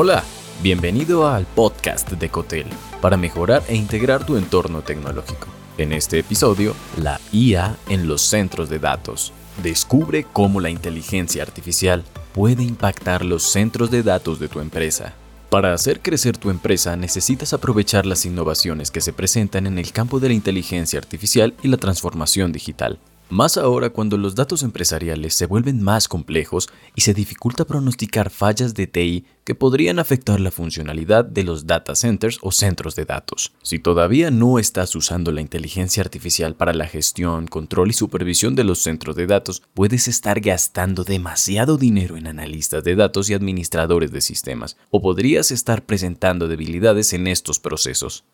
Hola, bienvenido al podcast de Cotel para mejorar e integrar tu entorno tecnológico. En este episodio, la IA en los centros de datos. Descubre cómo la inteligencia artificial puede impactar los centros de datos de tu empresa. Para hacer crecer tu empresa necesitas aprovechar las innovaciones que se presentan en el campo de la inteligencia artificial y la transformación digital. Más ahora cuando los datos empresariales se vuelven más complejos y se dificulta pronosticar fallas de TI que podrían afectar la funcionalidad de los data centers o centros de datos. Si todavía no estás usando la inteligencia artificial para la gestión, control y supervisión de los centros de datos, puedes estar gastando demasiado dinero en analistas de datos y administradores de sistemas, o podrías estar presentando debilidades en estos procesos.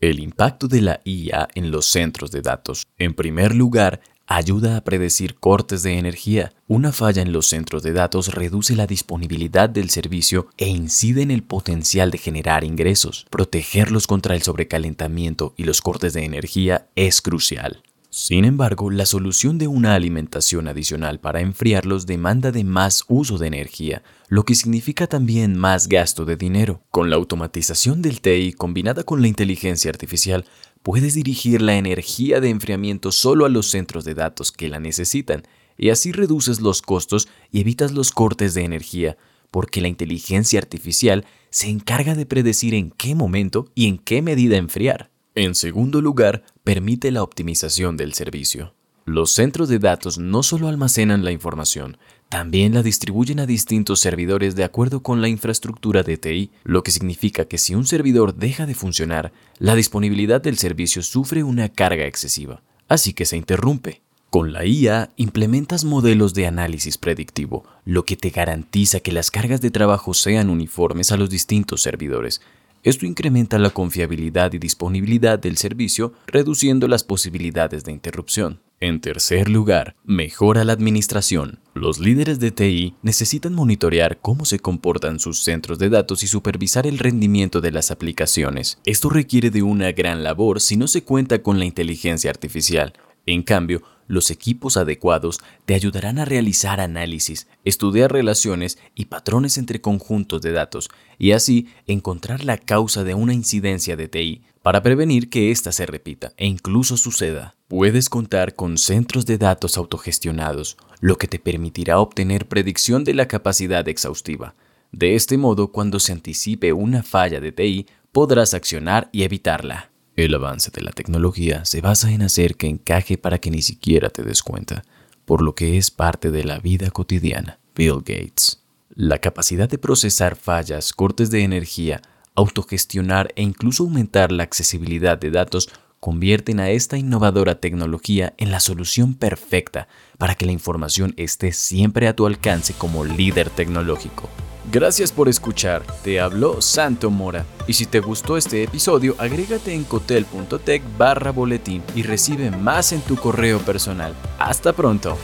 El impacto de la IA en los centros de datos. En primer lugar, ayuda a predecir cortes de energía. Una falla en los centros de datos reduce la disponibilidad del servicio e incide en el potencial de generar ingresos. Protegerlos contra el sobrecalentamiento y los cortes de energía es crucial. Sin embargo, la solución de una alimentación adicional para enfriarlos demanda de más uso de energía, lo que significa también más gasto de dinero. Con la automatización del TI combinada con la inteligencia artificial, puedes dirigir la energía de enfriamiento solo a los centros de datos que la necesitan, y así reduces los costos y evitas los cortes de energía, porque la inteligencia artificial se encarga de predecir en qué momento y en qué medida enfriar. En segundo lugar, permite la optimización del servicio. Los centros de datos no solo almacenan la información, también la distribuyen a distintos servidores de acuerdo con la infraestructura de TI, lo que significa que si un servidor deja de funcionar, la disponibilidad del servicio sufre una carga excesiva, así que se interrumpe. Con la IA implementas modelos de análisis predictivo, lo que te garantiza que las cargas de trabajo sean uniformes a los distintos servidores, esto incrementa la confiabilidad y disponibilidad del servicio, reduciendo las posibilidades de interrupción. En tercer lugar, mejora la administración. Los líderes de TI necesitan monitorear cómo se comportan sus centros de datos y supervisar el rendimiento de las aplicaciones. Esto requiere de una gran labor si no se cuenta con la inteligencia artificial. En cambio, los equipos adecuados te ayudarán a realizar análisis, estudiar relaciones y patrones entre conjuntos de datos y así encontrar la causa de una incidencia de TI para prevenir que ésta se repita e incluso suceda. Puedes contar con centros de datos autogestionados, lo que te permitirá obtener predicción de la capacidad exhaustiva. De este modo, cuando se anticipe una falla de TI, podrás accionar y evitarla. El avance de la tecnología se basa en hacer que encaje para que ni siquiera te des cuenta, por lo que es parte de la vida cotidiana. Bill Gates. La capacidad de procesar fallas, cortes de energía, autogestionar e incluso aumentar la accesibilidad de datos convierten a esta innovadora tecnología en la solución perfecta para que la información esté siempre a tu alcance como líder tecnológico. Gracias por escuchar, te habló Santo Mora. Y si te gustó este episodio, agrégate en cotel.tech barra boletín y recibe más en tu correo personal. Hasta pronto.